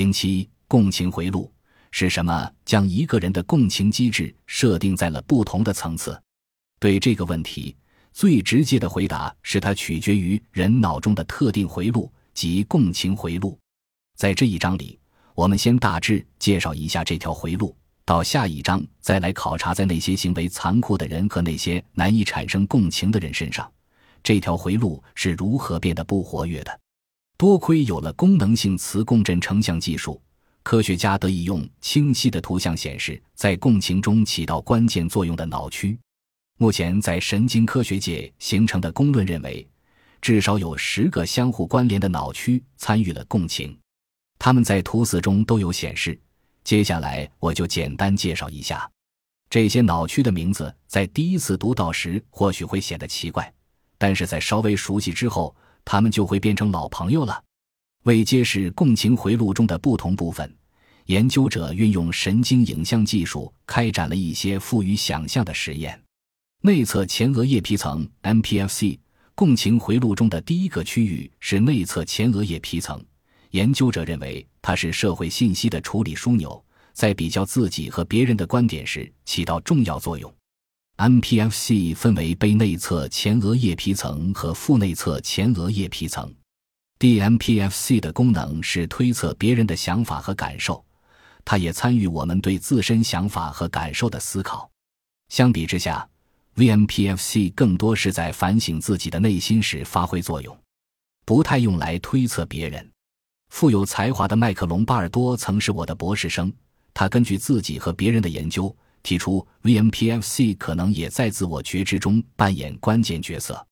零七共情回路是什么？将一个人的共情机制设定在了不同的层次。对这个问题，最直接的回答是它取决于人脑中的特定回路及共情回路。在这一章里，我们先大致介绍一下这条回路，到下一章再来考察在那些行为残酷的人和那些难以产生共情的人身上，这条回路是如何变得不活跃的。多亏有了功能性磁共振成像技术，科学家得以用清晰的图像显示在共情中起到关键作用的脑区。目前在神经科学界形成的公论认为，至少有十个相互关联的脑区参与了共情，它们在图四中都有显示。接下来我就简单介绍一下这些脑区的名字。在第一次读到时或许会显得奇怪，但是在稍微熟悉之后。他们就会变成老朋友了。为揭示共情回路中的不同部分，研究者运用神经影像技术开展了一些富于想象的实验。内侧前额叶皮层 （MPFC） 共情回路中的第一个区域是内侧前额叶皮层。研究者认为它是社会信息的处理枢纽，在比较自己和别人的观点时起到重要作用。MPFC 分为背内侧前额叶皮层和腹内侧前额叶皮层。DMPFC 的功能是推测别人的想法和感受，它也参与我们对自身想法和感受的思考。相比之下，VMPFC 更多是在反省自己的内心时发挥作用，不太用来推测别人。富有才华的麦克隆巴尔多曾是我的博士生，他根据自己和别人的研究。提出 VMPFC 可能也在自我觉知中扮演关键角色，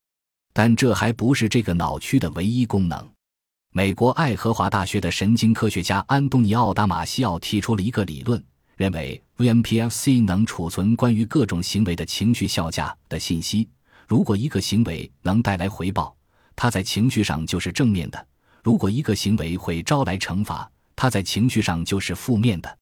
但这还不是这个脑区的唯一功能。美国爱荷华大学的神经科学家安东尼奥·达马西奥提出了一个理论，认为 VMPFC 能储存关于各种行为的情绪效价的信息。如果一个行为能带来回报，它在情绪上就是正面的；如果一个行为会招来惩罚，它在情绪上就是负面的。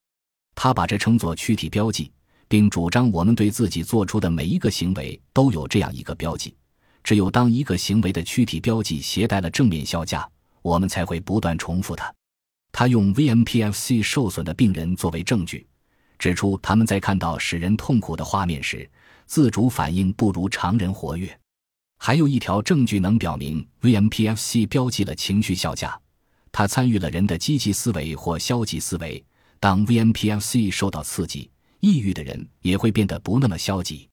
他把这称作躯体标记。并主张，我们对自己做出的每一个行为都有这样一个标记。只有当一个行为的躯体标记携带了正面效价，我们才会不断重复它。他用 VMPFC 受损的病人作为证据，指出他们在看到使人痛苦的画面时，自主反应不如常人活跃。还有一条证据能表明 VMPFC 标记了情绪效价，它参与了人的积极思维或消极思维。当 VMPFC 受到刺激，抑郁的人也会变得不那么消极。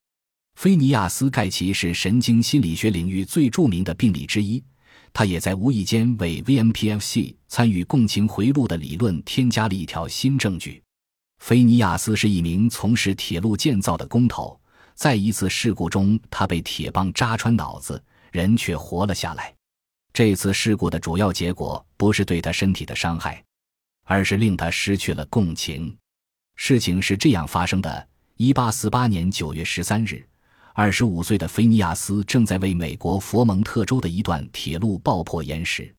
菲尼亚斯·盖奇是神经心理学领域最著名的病例之一，他也在无意间为 VMPFC 参与共情回路的理论添加了一条新证据。菲尼亚斯是一名从事铁路建造的工头，在一次事故中，他被铁棒扎穿脑子，人却活了下来。这次事故的主要结果不是对他身体的伤害，而是令他失去了共情。事情是这样发生的：一八四八年九月十三日，二十五岁的菲尼亚斯正在为美国佛蒙特州的一段铁路爆破岩石。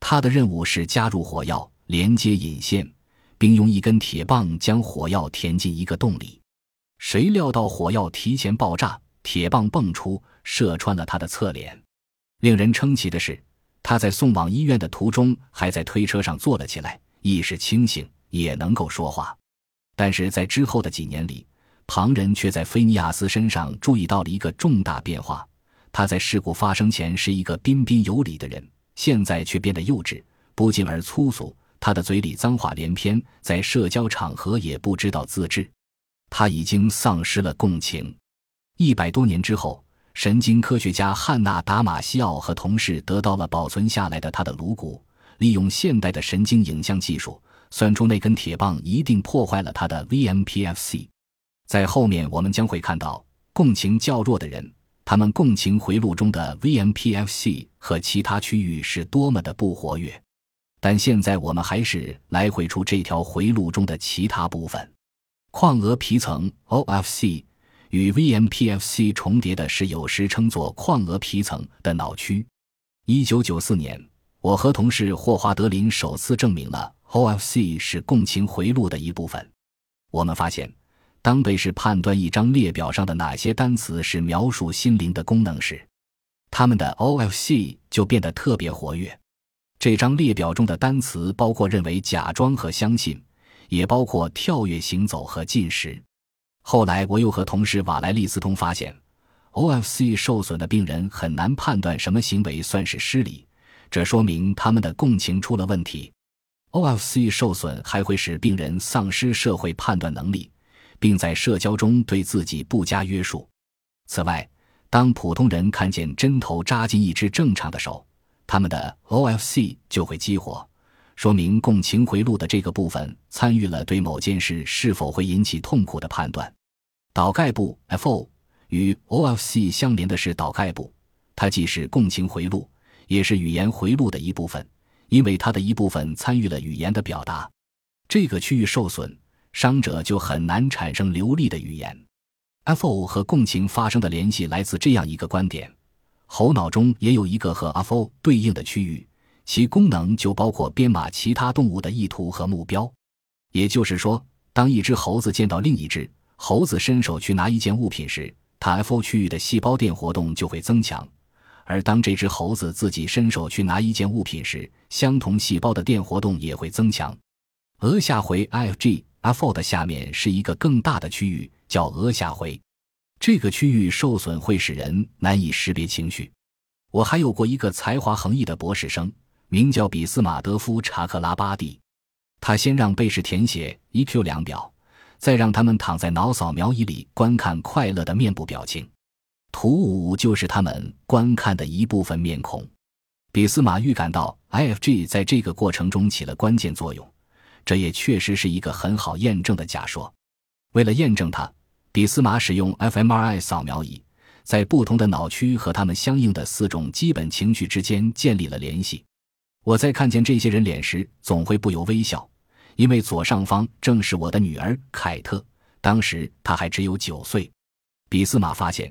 他的任务是加入火药，连接引线，并用一根铁棒将火药填进一个洞里。谁料到火药提前爆炸，铁棒蹦出，射穿了他的侧脸。令人称奇的是，他在送往医院的途中还在推车上坐了起来，意识清醒，也能够说话。但是在之后的几年里，旁人却在菲尼亚斯身上注意到了一个重大变化：他在事故发生前是一个彬彬有礼的人，现在却变得幼稚、不敬而粗俗。他的嘴里脏话连篇，在社交场合也不知道自制。他已经丧失了共情。一百多年之后，神经科学家汉娜·达马西奥和同事得到了保存下来的他的颅骨，利用现代的神经影像技术。算出那根铁棒一定破坏了他的 VMPFC，在后面我们将会看到共情较弱的人，他们共情回路中的 VMPFC 和其他区域是多么的不活跃。但现在我们还是来回出这条回路中的其他部分。眶额皮层 OFC 与 VMPFC 重叠的是有时称作眶额皮层的脑区。一九九四年，我和同事霍华德林首次证明了。OFC 是共情回路的一部分。我们发现，当被试判断一张列表上的哪些单词是描述心灵的功能时，他们的 OFC 就变得特别活跃。这张列表中的单词包括认为、假装和相信，也包括跳跃、行走和进食。后来，我又和同事瓦莱利斯通发现，OFC 受损的病人很难判断什么行为算是失礼，这说明他们的共情出了问题。OFC 受损还会使病人丧失社会判断能力，并在社交中对自己不加约束。此外，当普通人看见针头扎进一只正常的手，他们的 OFC 就会激活，说明共情回路的这个部分参与了对某件事是否会引起痛苦的判断。导盖部 FO 与 OFC 相连的是导盖部，它既是共情回路，也是语言回路的一部分，因为它的一部分参与了语言的表达。这个区域受损，伤者就很难产生流利的语言。FO 和共情发生的联系来自这样一个观点。猴脑中也有一个和 FO 对应的区域，其功能就包括编码其他动物的意图和目标。也就是说，当一只猴子见到另一只猴子伸手去拿一件物品时，它 FO 区域的细胞电活动就会增强；而当这只猴子自己伸手去拿一件物品时，相同细胞的电活动也会增强。额下回 （IFG） 的下面是一个更大的区域，叫额下回。这个区域受损会使人难以识别情绪。我还有过一个才华横溢的博士生，名叫比斯马德夫·查克拉巴蒂。他先让被试填写 EQ 量表，再让他们躺在脑扫描仪里观看快乐的面部表情。图五就是他们观看的一部分面孔。比斯马预感到 IFG 在这个过程中起了关键作用，这也确实是一个很好验证的假说。为了验证它。俾斯马使用 fMRI 扫描仪，在不同的脑区和他们相应的四种基本情绪之间建立了联系。我在看见这些人脸时，总会不由微笑，因为左上方正是我的女儿凯特，当时她还只有九岁。俾斯马发现，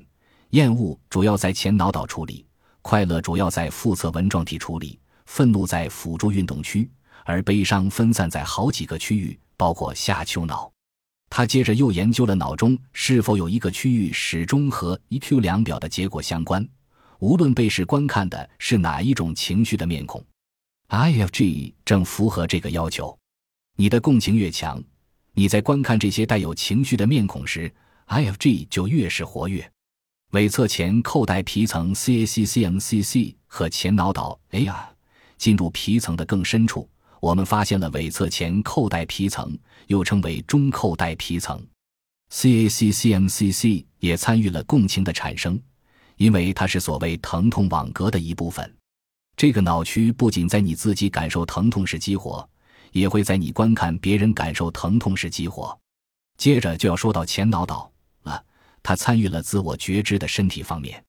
厌恶主要在前脑岛处理，快乐主要在腹侧纹状体处理，愤怒在辅助运动区，而悲伤分散在好几个区域，包括下丘脑。他接着又研究了脑中是否有一个区域始终和 EQ 量表的结果相关，无论被试观看的是哪一种情绪的面孔，IFG 正符合这个要求。你的共情越强，你在观看这些带有情绪的面孔时，IFG 就越是活跃。尾侧前扣带皮层 CACCMCC 和前脑岛 A R 进入皮层的更深处。我们发现了尾侧前扣带皮层，又称为中扣带皮层，CACCMCC 也参与了共情的产生，因为它是所谓疼痛网格的一部分。这个脑区不仅在你自己感受疼痛时激活，也会在你观看别人感受疼痛时激活。接着就要说到前脑岛他，参与了自我觉知的身体方面，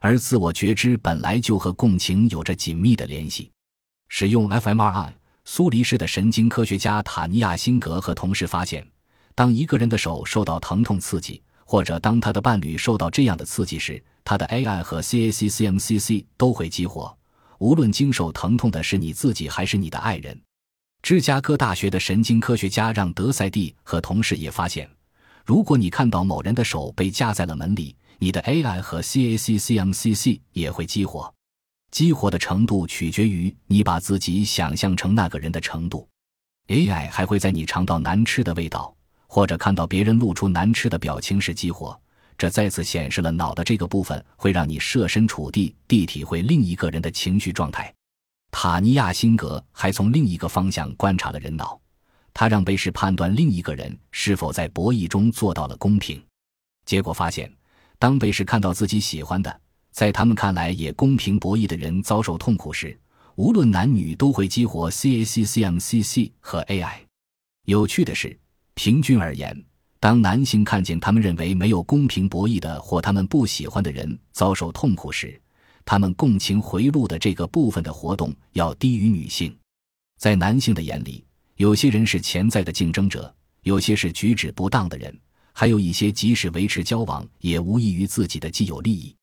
而自我觉知本来就和共情有着紧密的联系。使用 fMRI。苏黎世的神经科学家塔尼亚辛格和同事发现，当一个人的手受到疼痛刺激，或者当他的伴侣受到这样的刺激时，他的 AI 和 CACCMCC 都会激活。无论经受疼痛的是你自己还是你的爱人。芝加哥大学的神经科学家让德塞蒂和同事也发现，如果你看到某人的手被夹在了门里，你的 AI 和 CACCMCC 也会激活。激活的程度取决于你把自己想象成那个人的程度。AI 还会在你尝到难吃的味道，或者看到别人露出难吃的表情时激活。这再次显示了脑的这个部分会让你设身处地地体会另一个人的情绪状态。塔尼亚辛格还从另一个方向观察了人脑，他让被试判断另一个人是否在博弈中做到了公平。结果发现，当被试看到自己喜欢的。在他们看来也公平博弈的人遭受痛苦时，无论男女都会激活 CACCMCC 和 AI。有趣的是，平均而言，当男性看见他们认为没有公平博弈的或他们不喜欢的人遭受痛苦时，他们共情回路的这个部分的活动要低于女性。在男性的眼里，有些人是潜在的竞争者，有些是举止不当的人，还有一些即使维持交往也无异于自己的既有利益。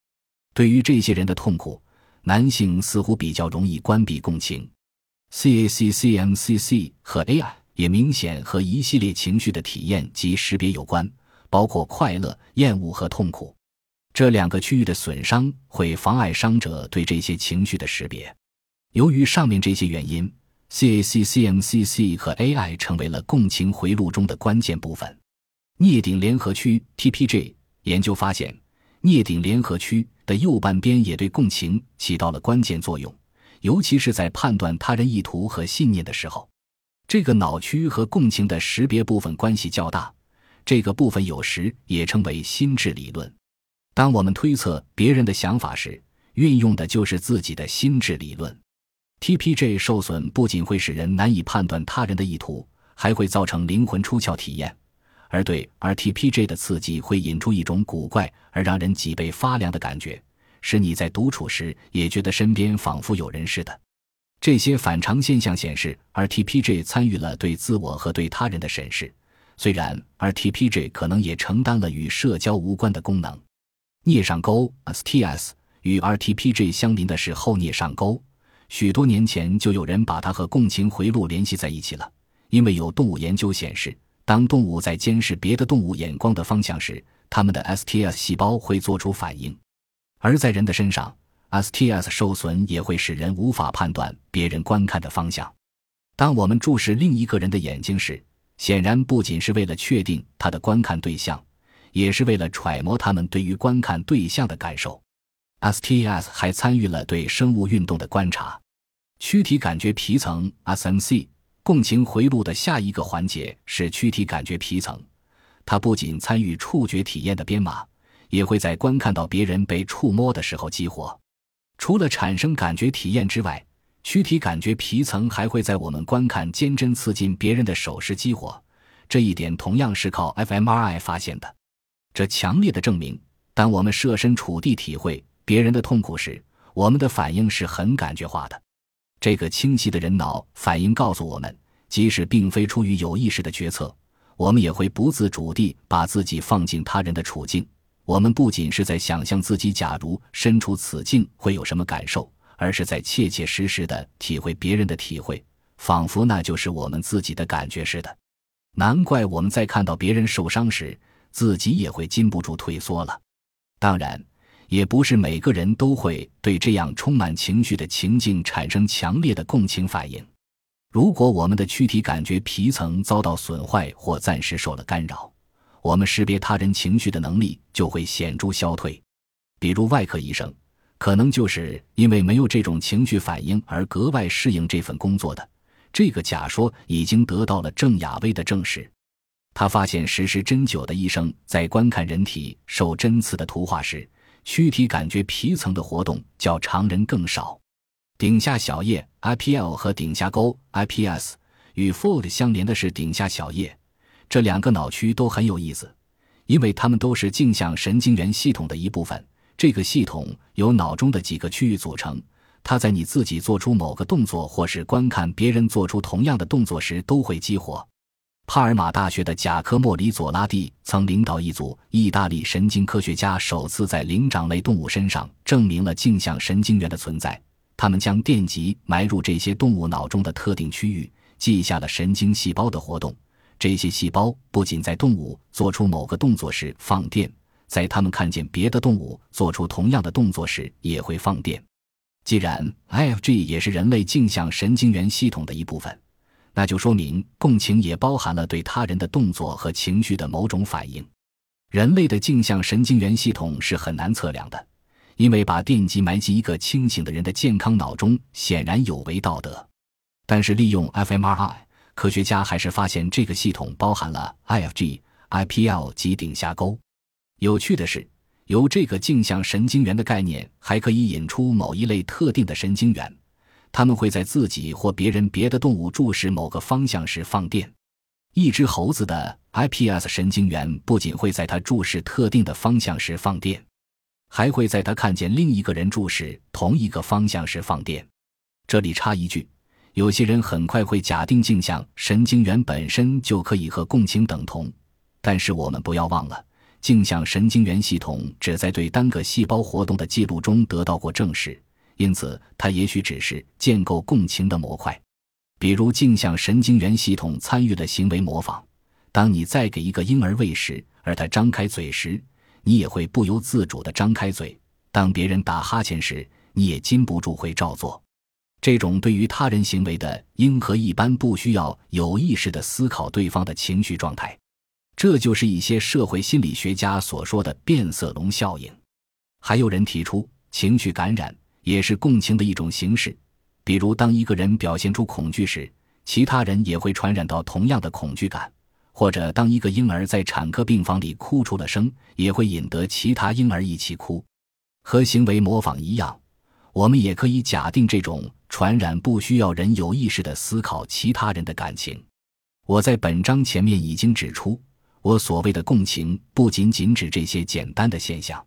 对于这些人的痛苦，男性似乎比较容易关闭共情。CACCMCC 和 AI 也明显和一系列情绪的体验及识别有关，包括快乐、厌恶和痛苦。这两个区域的损伤会妨碍伤者对这些情绪的识别。由于上面这些原因，CAC-CMCC 和 AI 成为了共情回路中的关键部分。颞顶联合区 （TPG） 研究发现，颞顶联合区的右半边也对共情起到了关键作用，尤其是在判断他人意图和信念的时候。这个脑区和共情的识别部分关系较大，这个部分有时也称为心智理论。当我们推测别人的想法时，运用的就是自己的心智理论。TPJ 受损不仅会使人难以判断他人的意图，还会造成灵魂出窍体验；而对 RTPJ 的刺激会引出一种古怪而让人脊背发凉的感觉，使你在独处时也觉得身边仿佛有人似的。这些反常现象显示，RTPJ 参与了对自我和对他人的审视，虽然 RTPJ 可能也承担了与社交无关的功能。颞上沟 STS 与 RTPJ 相邻的是后颞上沟。许多年前就有人把它和共情回路联系在一起了，因为有动物研究显示，当动物在监视别的动物眼光的方向时，它们的 STS 细胞会做出反应；而在人的身上，STS 受损也会使人无法判断别人观看的方向。当我们注视另一个人的眼睛时，显然不仅是为了确定他的观看对象，也是为了揣摩他们对于观看对象的感受。STS 还参与了对生物运动的观察。躯体感觉皮层 SMC 共情回路的下一个环节是躯体感觉皮层，它不仅参与触觉体验的编码，也会在观看到别人被触摸的时候激活。除了产生感觉体验之外，躯体感觉皮层还会在我们观看坚针刺进别人的手时激活。这一点同样是靠 fMRI 发现的。这强烈的证明，当我们设身处地体会。别人的痛苦时，我们的反应是很感觉化的。这个清晰的人脑反应告诉我们，即使并非出于有意识的决策，我们也会不自主地把自己放进他人的处境。我们不仅是在想象自己假如身处此境会有什么感受，而是在切切实实地体会别人的体会，仿佛那就是我们自己的感觉似的。难怪我们在看到别人受伤时，自己也会禁不住退缩了。当然。也不是每个人都会对这样充满情绪的情境产生强烈的共情反应。如果我们的躯体感觉皮层遭到损坏或暂时受了干扰，我们识别他人情绪的能力就会显著消退。比如外科医生，可能就是因为没有这种情绪反应而格外适应这份工作的。这个假说已经得到了郑亚威的证实。他发现实施针灸的医生在观看人体受针刺的图画时。躯体感觉皮层的活动较常人更少。顶下小叶 （IPL） 和顶下沟 （IPS） 与 fold 相连的是顶下小叶。这两个脑区都很有意思，因为它们都是镜像神经元系统的一部分。这个系统由脑中的几个区域组成，它在你自己做出某个动作或是观看别人做出同样的动作时都会激活。帕尔马大学的贾科莫·里佐拉蒂曾领导一组意大利神经科学家，首次在灵长类动物身上证明了镜像神经元的存在。他们将电极埋入这些动物脑中的特定区域，记下了神经细胞的活动。这些细胞不仅在动物做出某个动作时放电，在它们看见别的动物做出同样的动作时也会放电。既然 IFG 也是人类镜像神经元系统的一部分。那就说明共情也包含了对他人的动作和情绪的某种反应。人类的镜像神经元系统是很难测量的，因为把电极埋进一个清醒的人的健康脑中显然有违道德。但是利用 fMRI，科学家还是发现这个系统包含了 IFG、IPL 及顶下沟。有趣的是，由这个镜像神经元的概念还可以引出某一类特定的神经元。他们会在自己或别人别的动物注视某个方向时放电。一只猴子的 IPS 神经元不仅会在它注视特定的方向时放电，还会在它看见另一个人注视同一个方向时放电。这里插一句：有些人很快会假定镜像神经元本身就可以和共情等同，但是我们不要忘了，镜像神经元系统只在对单个细胞活动的记录中得到过证实。因此，它也许只是建构共情的模块，比如镜像神经元系统参与的行为模仿。当你再给一个婴儿喂食，而他张开嘴时，你也会不由自主地张开嘴；当别人打哈欠时，你也禁不住会照做。这种对于他人行为的应和一般不需要有意识的思考对方的情绪状态，这就是一些社会心理学家所说的变色龙效应。还有人提出，情绪感染也是共情的一种形式，比如当一个人表现出恐惧时，其他人也会传染到同样的恐惧感；或者当一个婴儿在产科病房里哭出了声，也会引得其他婴儿一起哭。和行为模仿一样，我们也可以假定这种传染不需要人有意识的思考其他人的感情。我在本章前面已经指出，我所谓的共情不仅仅指这些简单的现象。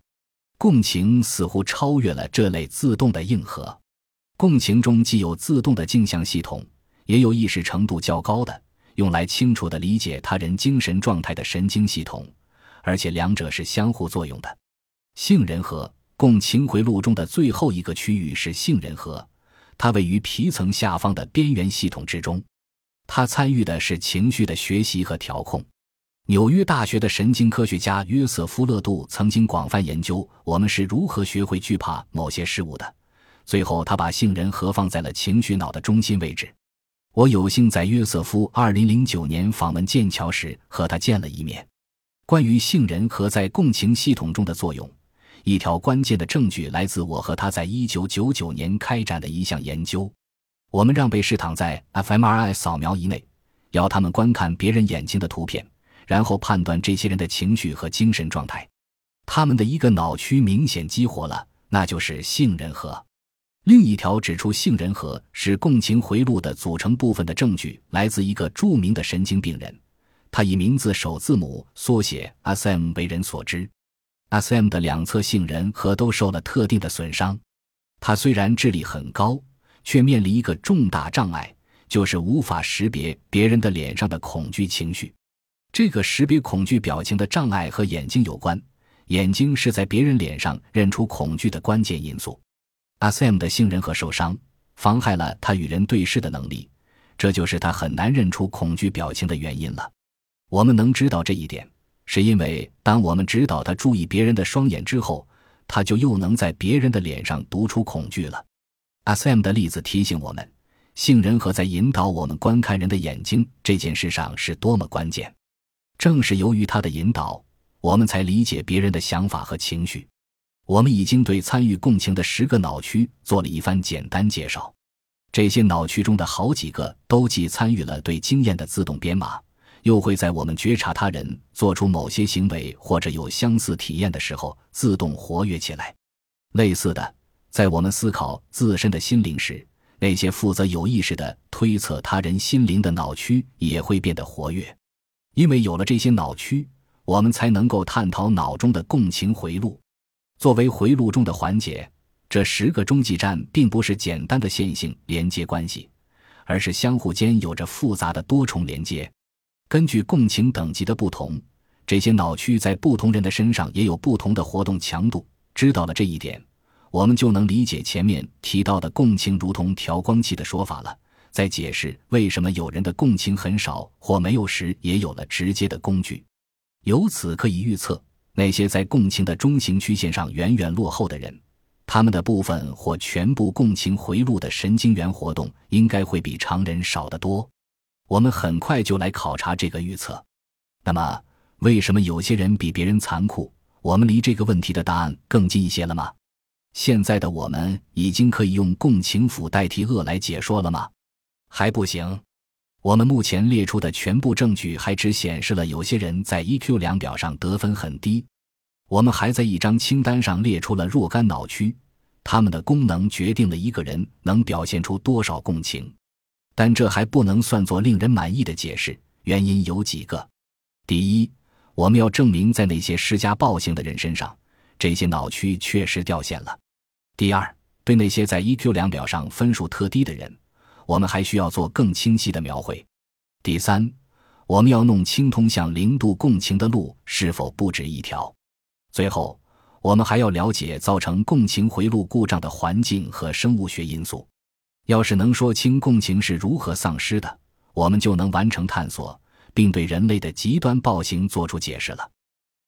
共情似乎超越了这类自动的硬核。共情中既有自动的镜像系统，也有意识程度较高的、用来清楚地理解他人精神状态的神经系统，而且两者是相互作用的。杏仁核共情回路中的最后一个区域是杏仁核，它位于皮层下方的边缘系统之中，它参与的是情绪的学习和调控。纽约大学的神经科学家约瑟夫·勒杜曾经广泛研究我们是如何学会惧怕某些事物的。最后，他把杏仁核放在了情绪脑的中心位置。我有幸在约瑟夫2009年访问剑桥时和他见了一面。关于杏仁核在共情系统中的作用，一条关键的证据来自我和他在1999年开展的一项研究。我们让被试躺在 fMRI 扫描仪内，要他们观看别人眼睛的图片。然后判断这些人的情绪和精神状态，他们的一个脑区明显激活了，那就是杏仁核。另一条指出杏仁核是共情回路的组成部分的证据，来自一个著名的神经病人，他以名字首字母缩写 SM 为人所知。SM 的两侧杏仁核都受了特定的损伤。他虽然智力很高，却面临一个重大障碍，就是无法识别别人的脸上的恐惧情绪。这个识别恐惧表情的障碍和眼睛有关，眼睛是在别人脸上认出恐惧的关键因素。阿 Sam 的杏仁核受伤，妨害了他与人对视的能力，这就是他很难认出恐惧表情的原因了。我们能知道这一点，是因为当我们指导他注意别人的双眼之后，他就又能在别人的脸上读出恐惧了。阿 Sam 的例子提醒我们，杏仁核在引导我们观看人的眼睛这件事上是多么关键。正是由于他的引导，我们才理解别人的想法和情绪。我们已经对参与共情的十个脑区做了一番简单介绍。这些脑区中的好几个都既参与了对经验的自动编码，又会在我们觉察他人做出某些行为或者有相似体验的时候自动活跃起来。类似的，在我们思考自身的心灵时，那些负责有意识的推测他人心灵的脑区也会变得活跃。因为有了这些脑区，我们才能够探讨脑中的共情回路。作为回路中的环节，这十个中继站并不是简单的线性连接关系，而是相互间有着复杂的多重连接。根据共情等级的不同，这些脑区在不同人的身上也有不同的活动强度。知道了这一点，我们就能理解前面提到的共情如同调光器的说法了。在解释为什么有人的共情很少或没有时，也有了直接的工具。由此可以预测，那些在共情的中型曲线上远远落后的人，他们的部分或全部共情回路的神经元活动应该会比常人少得多。我们很快就来考察这个预测。那么，为什么有些人比别人残酷？我们离这个问题的答案更近一些了吗？现在的我们已经可以用共情符代替恶来解说了吗？还不行，我们目前列出的全部证据还只显示了有些人在 EQ 量表上得分很低。我们还在一张清单上列出了若干脑区，它们的功能决定了一个人能表现出多少共情。但这还不能算作令人满意的解释，原因有几个：第一，我们要证明在那些施加暴行的人身上，这些脑区确实掉线了；第二，对那些在 EQ 量表上分数特低的人。我们还需要做更清晰的描绘。第三，我们要弄清通向零度共情的路是否不止一条。最后，我们还要了解造成共情回路故障的环境和生物学因素。要是能说清共情是如何丧失的，我们就能完成探索，并对人类的极端暴行做出解释了。